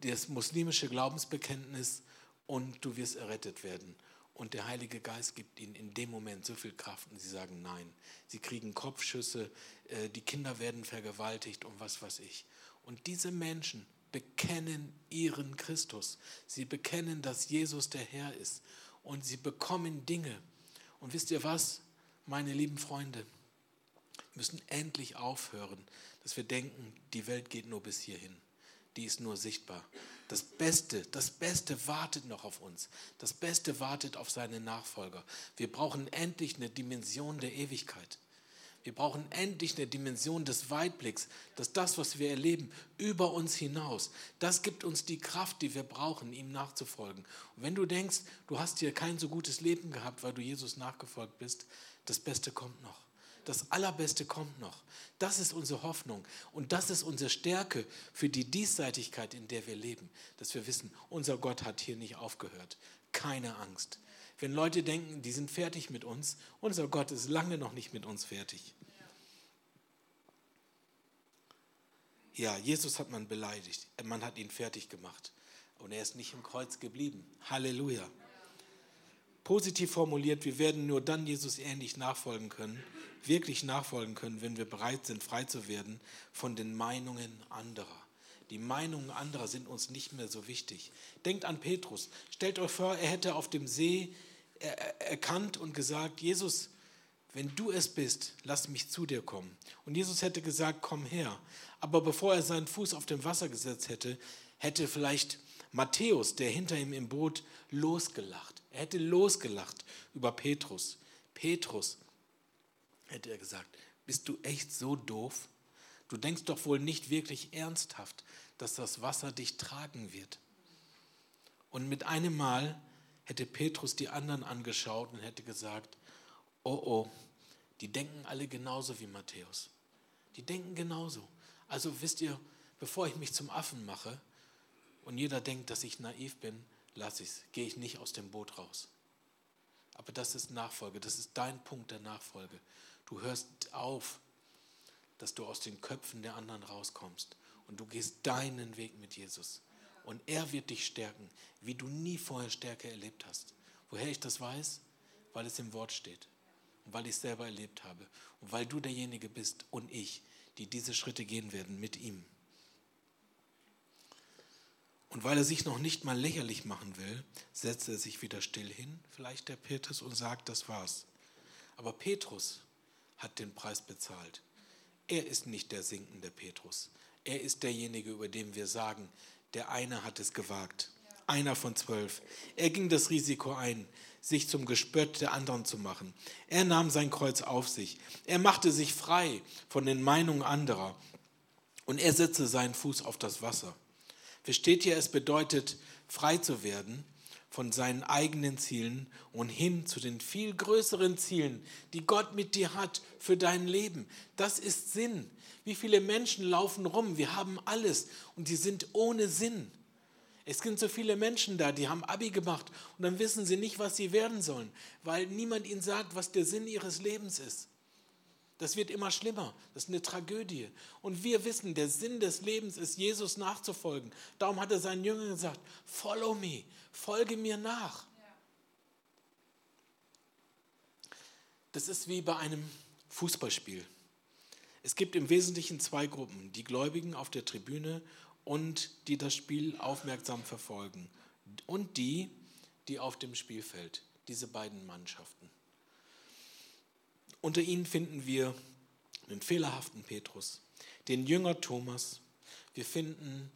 das muslimische Glaubensbekenntnis und du wirst errettet werden. Und der Heilige Geist gibt ihnen in dem Moment so viel Kraft und sie sagen nein. Sie kriegen Kopfschüsse, äh, die Kinder werden vergewaltigt und was weiß ich. Und diese Menschen bekennen ihren Christus. Sie bekennen, dass Jesus der Herr ist. Und sie bekommen Dinge. Und wisst ihr was, meine lieben Freunde? müssen endlich aufhören, dass wir denken, die Welt geht nur bis hierhin die ist nur sichtbar. Das Beste, das Beste wartet noch auf uns. Das Beste wartet auf seine Nachfolger. Wir brauchen endlich eine Dimension der Ewigkeit. Wir brauchen endlich eine Dimension des Weitblicks, dass das, was wir erleben, über uns hinaus, das gibt uns die Kraft, die wir brauchen, ihm nachzufolgen. Und wenn du denkst, du hast hier kein so gutes Leben gehabt, weil du Jesus nachgefolgt bist, das Beste kommt noch. Das Allerbeste kommt noch. Das ist unsere Hoffnung und das ist unsere Stärke für die Diesseitigkeit, in der wir leben. Dass wir wissen, unser Gott hat hier nicht aufgehört. Keine Angst. Wenn Leute denken, die sind fertig mit uns, unser Gott ist lange noch nicht mit uns fertig. Ja, Jesus hat man beleidigt, man hat ihn fertig gemacht und er ist nicht im Kreuz geblieben. Halleluja. Positiv formuliert, wir werden nur dann Jesus ähnlich nachfolgen können, wirklich nachfolgen können, wenn wir bereit sind, frei zu werden von den Meinungen anderer. Die Meinungen anderer sind uns nicht mehr so wichtig. Denkt an Petrus. Stellt euch vor, er hätte auf dem See erkannt und gesagt, Jesus, wenn du es bist, lass mich zu dir kommen. Und Jesus hätte gesagt, komm her. Aber bevor er seinen Fuß auf dem Wasser gesetzt hätte, hätte vielleicht Matthäus, der hinter ihm im Boot, losgelacht. Er hätte losgelacht über Petrus. Petrus, hätte er gesagt, bist du echt so doof? Du denkst doch wohl nicht wirklich ernsthaft, dass das Wasser dich tragen wird. Und mit einem Mal hätte Petrus die anderen angeschaut und hätte gesagt, oh oh, die denken alle genauso wie Matthäus. Die denken genauso. Also wisst ihr, bevor ich mich zum Affen mache und jeder denkt, dass ich naiv bin, lass ich's, gehe ich nicht aus dem Boot raus. Aber das ist Nachfolge, das ist dein Punkt der Nachfolge. Du hörst auf, dass du aus den Köpfen der anderen rauskommst und du gehst deinen Weg mit Jesus. Und er wird dich stärken, wie du nie vorher Stärke erlebt hast. Woher ich das weiß? Weil es im Wort steht. Und weil ich es selber erlebt habe. Und weil du derjenige bist und ich, die diese Schritte gehen werden mit ihm. Und weil er sich noch nicht mal lächerlich machen will, setzt er sich wieder still hin, vielleicht der Petrus, und sagt, das war's. Aber Petrus hat den Preis bezahlt. Er ist nicht der sinkende Petrus. Er ist derjenige, über den wir sagen, der eine hat es gewagt. Einer von zwölf. Er ging das Risiko ein, sich zum Gespött der anderen zu machen. Er nahm sein Kreuz auf sich. Er machte sich frei von den Meinungen anderer. Und er setzte seinen Fuß auf das Wasser. Versteht ihr, es bedeutet, frei zu werden von seinen eigenen Zielen und hin zu den viel größeren Zielen, die Gott mit dir hat für dein Leben. Das ist Sinn. Wie viele Menschen laufen rum? Wir haben alles und die sind ohne Sinn. Es sind so viele Menschen da, die haben Abi gemacht und dann wissen sie nicht, was sie werden sollen, weil niemand ihnen sagt, was der Sinn ihres Lebens ist. Das wird immer schlimmer. Das ist eine Tragödie. Und wir wissen, der Sinn des Lebens ist, Jesus nachzufolgen. Darum hat er seinen Jüngern gesagt, follow me, folge mir nach. Das ist wie bei einem Fußballspiel. Es gibt im Wesentlichen zwei Gruppen, die Gläubigen auf der Tribüne und die das Spiel aufmerksam verfolgen und die, die auf dem Spielfeld, diese beiden Mannschaften. Unter ihnen finden wir den fehlerhaften Petrus, den Jünger Thomas. Wir finden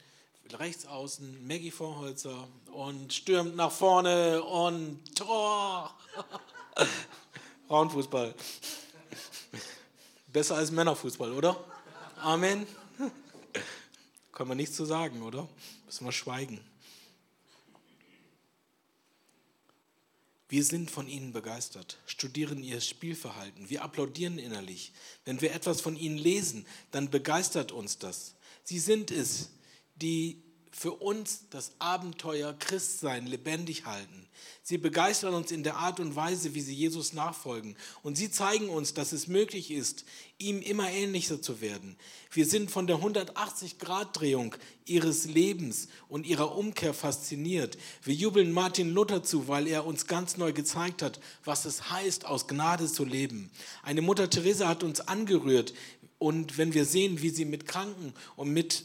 rechts außen Maggie Vorholzer und stürmt nach vorne und Tor. Frauenfußball. Besser als Männerfußball, oder? Amen. Kann man nichts zu sagen, oder? Müssen wir schweigen. Wir sind von ihnen begeistert, studieren ihr Spielverhalten, wir applaudieren innerlich. Wenn wir etwas von ihnen lesen, dann begeistert uns das. Sie sind es, die für uns das Abenteuer Christsein lebendig halten. Sie begeistern uns in der Art und Weise, wie sie Jesus nachfolgen. Und sie zeigen uns, dass es möglich ist, ihm immer ähnlicher zu werden. Wir sind von der 180-Grad-Drehung ihres Lebens und ihrer Umkehr fasziniert. Wir jubeln Martin Luther zu, weil er uns ganz neu gezeigt hat, was es heißt, aus Gnade zu leben. Eine Mutter Teresa hat uns angerührt. Und wenn wir sehen, wie sie mit Kranken und mit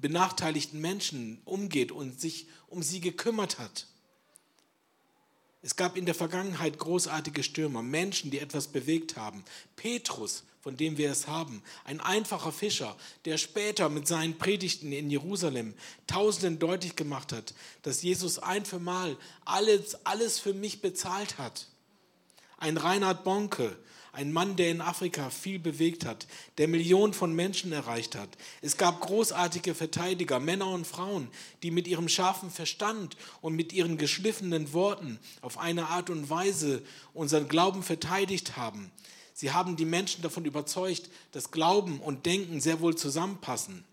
benachteiligten Menschen umgeht und sich um sie gekümmert hat. Es gab in der Vergangenheit großartige Stürmer, Menschen, die etwas bewegt haben. Petrus, von dem wir es haben, ein einfacher Fischer, der später mit seinen Predigten in Jerusalem Tausenden deutlich gemacht hat, dass Jesus ein für Mal alles, alles für mich bezahlt hat. Ein Reinhard Bonke, ein Mann, der in Afrika viel bewegt hat, der Millionen von Menschen erreicht hat. Es gab großartige Verteidiger, Männer und Frauen, die mit ihrem scharfen Verstand und mit ihren geschliffenen Worten auf eine Art und Weise unseren Glauben verteidigt haben. Sie haben die Menschen davon überzeugt, dass Glauben und Denken sehr wohl zusammenpassen.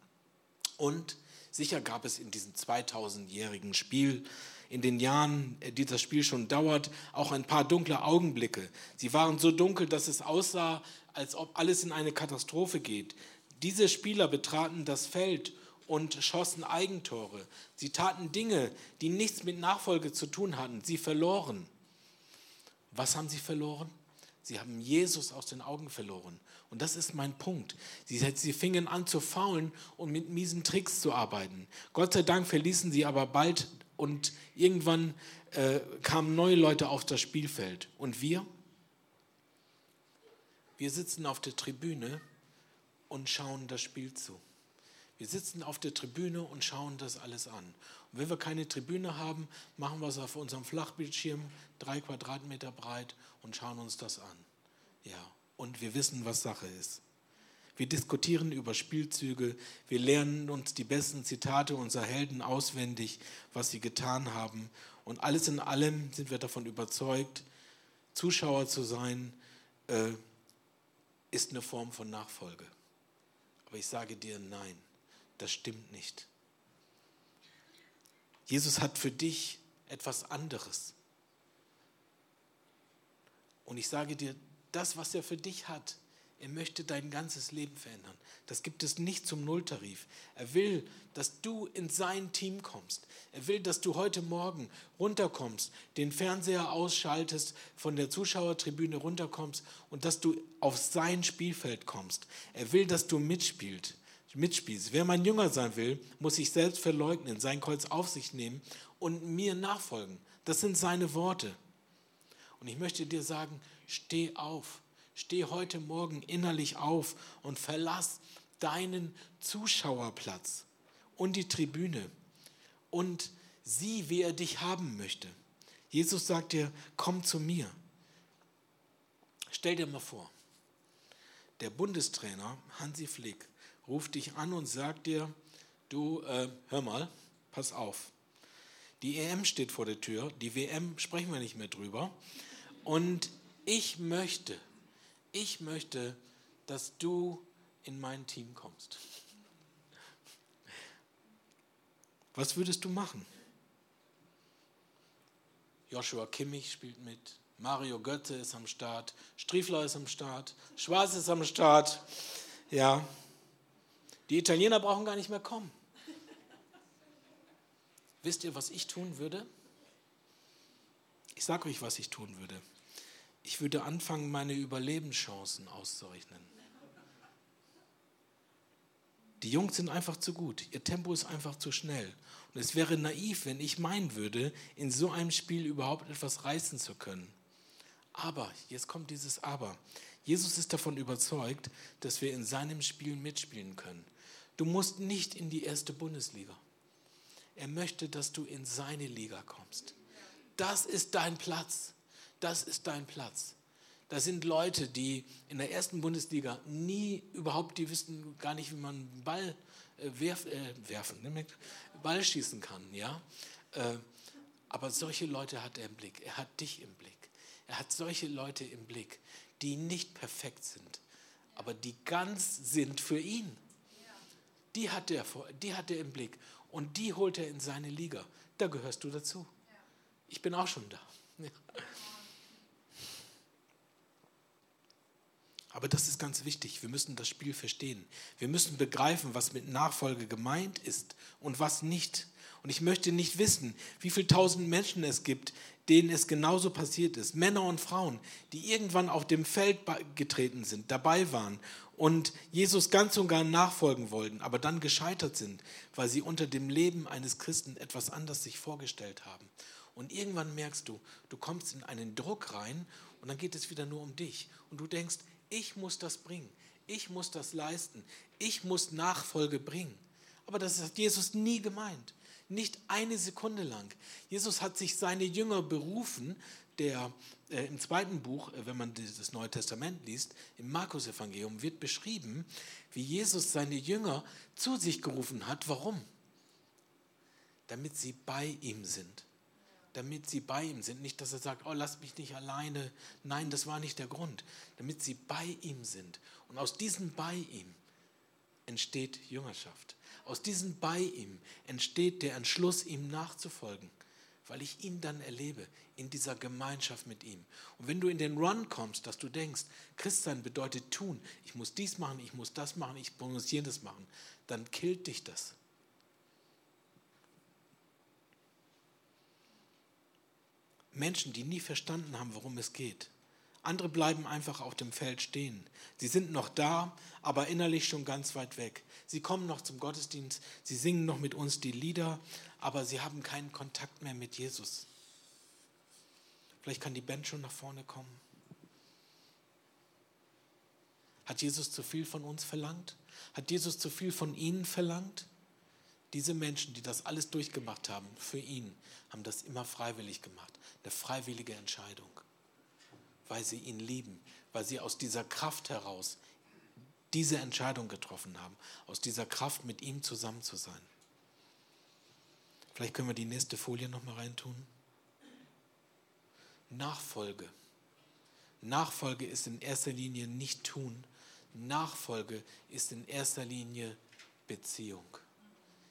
Und sicher gab es in diesem 2000-jährigen Spiel in den Jahren, äh, die das Spiel schon dauert, auch ein paar dunkle Augenblicke. Sie waren so dunkel, dass es aussah, als ob alles in eine Katastrophe geht. Diese Spieler betraten das Feld und schossen Eigentore. Sie taten Dinge, die nichts mit Nachfolge zu tun hatten. Sie verloren. Was haben sie verloren? Sie haben Jesus aus den Augen verloren. Und das ist mein Punkt. Sie, sie fingen an zu faulen und mit miesen Tricks zu arbeiten. Gott sei Dank verließen sie aber bald und irgendwann äh, kamen neue Leute auf das Spielfeld. Und wir? Wir sitzen auf der Tribüne und schauen das Spiel zu. Wir sitzen auf der Tribüne und schauen das alles an. Wenn wir keine Tribüne haben, machen wir es auf unserem Flachbildschirm, drei Quadratmeter breit, und schauen uns das an. Ja, und wir wissen, was Sache ist. Wir diskutieren über Spielzüge, wir lernen uns die besten Zitate unserer Helden auswendig, was sie getan haben. Und alles in allem sind wir davon überzeugt, Zuschauer zu sein, äh, ist eine Form von Nachfolge. Aber ich sage dir, nein, das stimmt nicht. Jesus hat für dich etwas anderes. Und ich sage dir, das, was er für dich hat, Er möchte dein ganzes Leben verändern. Das gibt es nicht zum Nulltarif. Er will, dass du in sein Team kommst. Er will, dass du heute Morgen runterkommst, den Fernseher ausschaltest, von der Zuschauertribüne runterkommst und dass du auf sein Spielfeld kommst. Er will, dass du mitspielst. Mitspielst. Wer mein Jünger sein will, muss sich selbst verleugnen, sein Kreuz auf sich nehmen und mir nachfolgen. Das sind seine Worte. Und ich möchte dir sagen, steh auf. Steh heute Morgen innerlich auf und verlass deinen Zuschauerplatz und die Tribüne und sieh, wie er dich haben möchte. Jesus sagt dir, komm zu mir. Stell dir mal vor, der Bundestrainer Hansi Flick ruft dich an und sagt dir, du, äh, hör mal, pass auf. Die EM steht vor der Tür, die WM sprechen wir nicht mehr drüber. Und ich möchte, ich möchte, dass du in mein Team kommst. Was würdest du machen? Joshua Kimmich spielt mit, Mario Götze ist am Start, Striefler ist am Start, Schwarz ist am Start. Ja, die Italiener brauchen gar nicht mehr kommen. Wisst ihr, was ich tun würde? Ich sage euch, was ich tun würde. Ich würde anfangen, meine Überlebenschancen auszurechnen. Die Jungs sind einfach zu gut. Ihr Tempo ist einfach zu schnell. Und es wäre naiv, wenn ich meinen würde, in so einem Spiel überhaupt etwas reißen zu können. Aber, jetzt kommt dieses Aber. Jesus ist davon überzeugt, dass wir in seinem Spiel mitspielen können. Du musst nicht in die erste Bundesliga. Er möchte, dass du in seine Liga kommst. Das ist dein Platz. Das ist dein Platz. Da sind Leute, die in der ersten Bundesliga nie überhaupt, die wissen gar nicht, wie man Ball äh, werf, äh, werfen, ne? Ball schießen kann. Ja? Äh, aber solche Leute hat er im Blick. Er hat dich im Blick. Er hat solche Leute im Blick, die nicht perfekt sind, aber die ganz sind für ihn. Die hat er, die hat er im Blick und die holt er in seine Liga. Da gehörst du dazu. Ich bin auch schon da. Aber das ist ganz wichtig. Wir müssen das Spiel verstehen. Wir müssen begreifen, was mit Nachfolge gemeint ist und was nicht. Und ich möchte nicht wissen, wie viele tausend Menschen es gibt, denen es genauso passiert ist. Männer und Frauen, die irgendwann auf dem Feld getreten sind, dabei waren und Jesus ganz und gar nachfolgen wollten, aber dann gescheitert sind, weil sie unter dem Leben eines Christen etwas anders sich vorgestellt haben. Und irgendwann merkst du, du kommst in einen Druck rein und dann geht es wieder nur um dich. Und du denkst, ich muss das bringen. Ich muss das leisten. Ich muss Nachfolge bringen. Aber das hat Jesus nie gemeint. Nicht eine Sekunde lang. Jesus hat sich seine Jünger berufen, der äh, im zweiten Buch, äh, wenn man das Neue Testament liest, im Markus-Evangelium wird beschrieben, wie Jesus seine Jünger zu sich gerufen hat. Warum? Damit sie bei ihm sind damit sie bei ihm sind. Nicht, dass er sagt, oh, lass mich nicht alleine. Nein, das war nicht der Grund. Damit sie bei ihm sind. Und aus diesem bei ihm entsteht Jüngerschaft. Aus diesem bei ihm entsteht der Entschluss, ihm nachzufolgen, weil ich ihn dann erlebe in dieser Gemeinschaft mit ihm. Und wenn du in den Run kommst, dass du denkst, Christsein bedeutet tun, ich muss dies machen, ich muss das machen, ich muss jenes machen, dann killt dich das. Menschen, die nie verstanden haben, worum es geht. Andere bleiben einfach auf dem Feld stehen. Sie sind noch da, aber innerlich schon ganz weit weg. Sie kommen noch zum Gottesdienst, sie singen noch mit uns die Lieder, aber sie haben keinen Kontakt mehr mit Jesus. Vielleicht kann die Band schon nach vorne kommen. Hat Jesus zu viel von uns verlangt? Hat Jesus zu viel von ihnen verlangt? Diese Menschen, die das alles durchgemacht haben für ihn, haben das immer freiwillig gemacht. Eine freiwillige Entscheidung, weil sie ihn lieben, weil sie aus dieser Kraft heraus diese Entscheidung getroffen haben, aus dieser Kraft mit ihm zusammen zu sein. Vielleicht können wir die nächste Folie noch mal reintun. Nachfolge. Nachfolge ist in erster Linie nicht tun. Nachfolge ist in erster Linie Beziehung.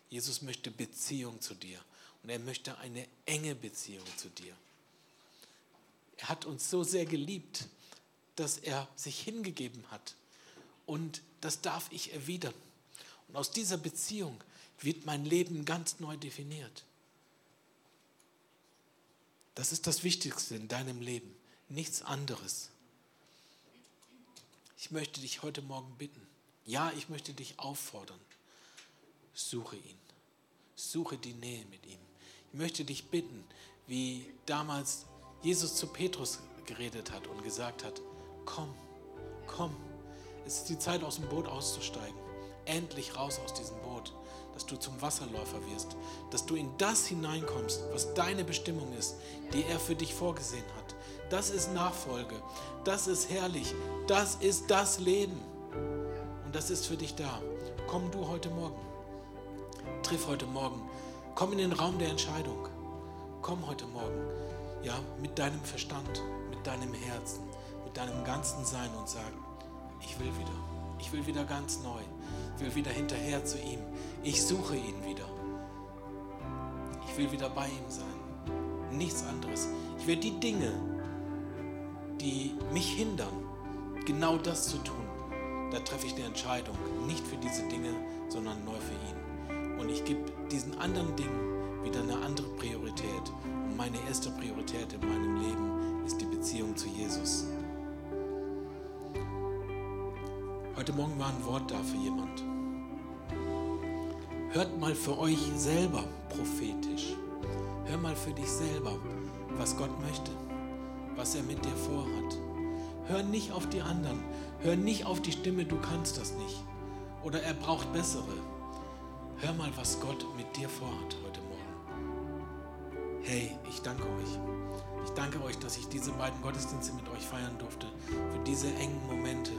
Jesus möchte Beziehung zu dir und er möchte eine enge Beziehung zu dir. Er hat uns so sehr geliebt, dass er sich hingegeben hat Und das darf ich erwidern. Und aus dieser Beziehung wird mein Leben ganz neu definiert. Das ist das Wichtigste in deinem Leben, nichts anderes. Ich möchte dich heute Morgen bitten, ja, ich möchte dich auffordern, suche ihn, suche die Nähe mit ihm. Ich möchte dich bitten, wie damals Jesus zu Petrus geredet hat und gesagt hat, komm, komm, es ist die Zeit aus dem Boot auszusteigen, endlich raus aus diesem Boot dass du zum Wasserläufer wirst, dass du in das hineinkommst, was deine Bestimmung ist, die er für dich vorgesehen hat. Das ist Nachfolge, das ist herrlich, das ist das Leben. Und das ist für dich da. Komm du heute Morgen, triff heute Morgen, komm in den Raum der Entscheidung. Komm heute Morgen, ja, mit deinem Verstand, mit deinem Herzen, mit deinem ganzen Sein und sag, ich will wieder, ich will wieder ganz neu will wieder hinterher zu ihm. Ich suche ihn wieder. Ich will wieder bei ihm sein. Nichts anderes. Ich will die Dinge, die mich hindern, genau das zu tun, da treffe ich eine Entscheidung. Nicht für diese Dinge, sondern neu für ihn. Und ich gebe diesen anderen Dingen wieder eine andere Priorität. Und meine erste Priorität in meinem Leben ist die Beziehung zu Jesus. Heute Morgen war ein Wort da für jemand. Hört mal für euch selber prophetisch. Hör mal für dich selber, was Gott möchte, was er mit dir vorhat. Hör nicht auf die anderen. Hör nicht auf die Stimme, du kannst das nicht. Oder er braucht bessere. Hör mal, was Gott mit dir vorhat heute Morgen. Hey, ich danke euch. Ich danke euch, dass ich diese beiden Gottesdienste mit euch feiern durfte. Für diese engen Momente,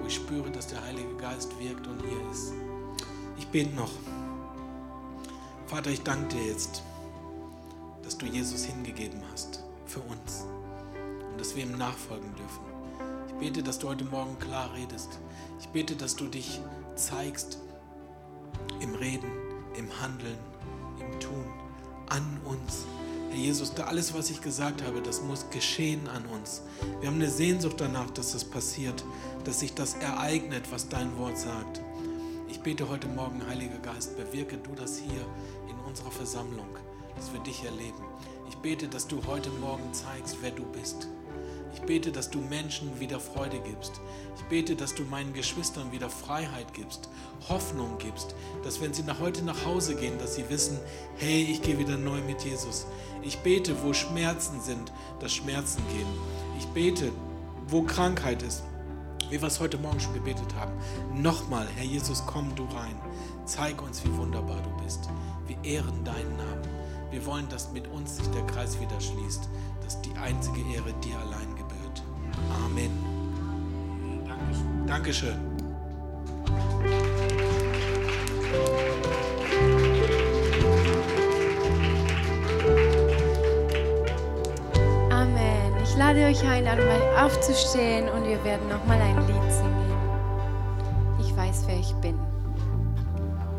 wo ich spüre, dass der Heilige Geist wirkt und hier ist. Ich bete noch. Vater, ich danke dir jetzt, dass du Jesus hingegeben hast für uns und dass wir ihm nachfolgen dürfen. Ich bete, dass du heute Morgen klar redest. Ich bete, dass du dich zeigst im Reden, im Handeln, im Tun, an uns. Jesus, alles, was ich gesagt habe, das muss geschehen an uns. Wir haben eine Sehnsucht danach, dass das passiert, dass sich das ereignet, was dein Wort sagt. Ich bete heute Morgen, Heiliger Geist, bewirke du das hier in unserer Versammlung, dass wir dich erleben. Ich bete, dass du heute Morgen zeigst, wer du bist. Ich bete, dass du Menschen wieder Freude gibst. Ich bete, dass du meinen Geschwistern wieder Freiheit gibst, Hoffnung gibst, dass wenn sie nach heute nach Hause gehen, dass sie wissen, hey, ich gehe wieder neu mit Jesus. Ich bete, wo Schmerzen sind, dass Schmerzen gehen. Ich bete, wo Krankheit ist, wie wir es heute Morgen schon gebetet haben. Nochmal, Herr Jesus, komm du rein. Zeig uns, wie wunderbar du bist. Wir ehren deinen Namen. Wir wollen, dass mit uns sich der Kreis wieder schließt, dass die einzige Ehre dir allein gebührt. Amen. Dankeschön. Amen. Ich lade euch ein, einmal aufzustehen und wir werden nochmal ein Lied singen. Ich weiß, wer ich bin.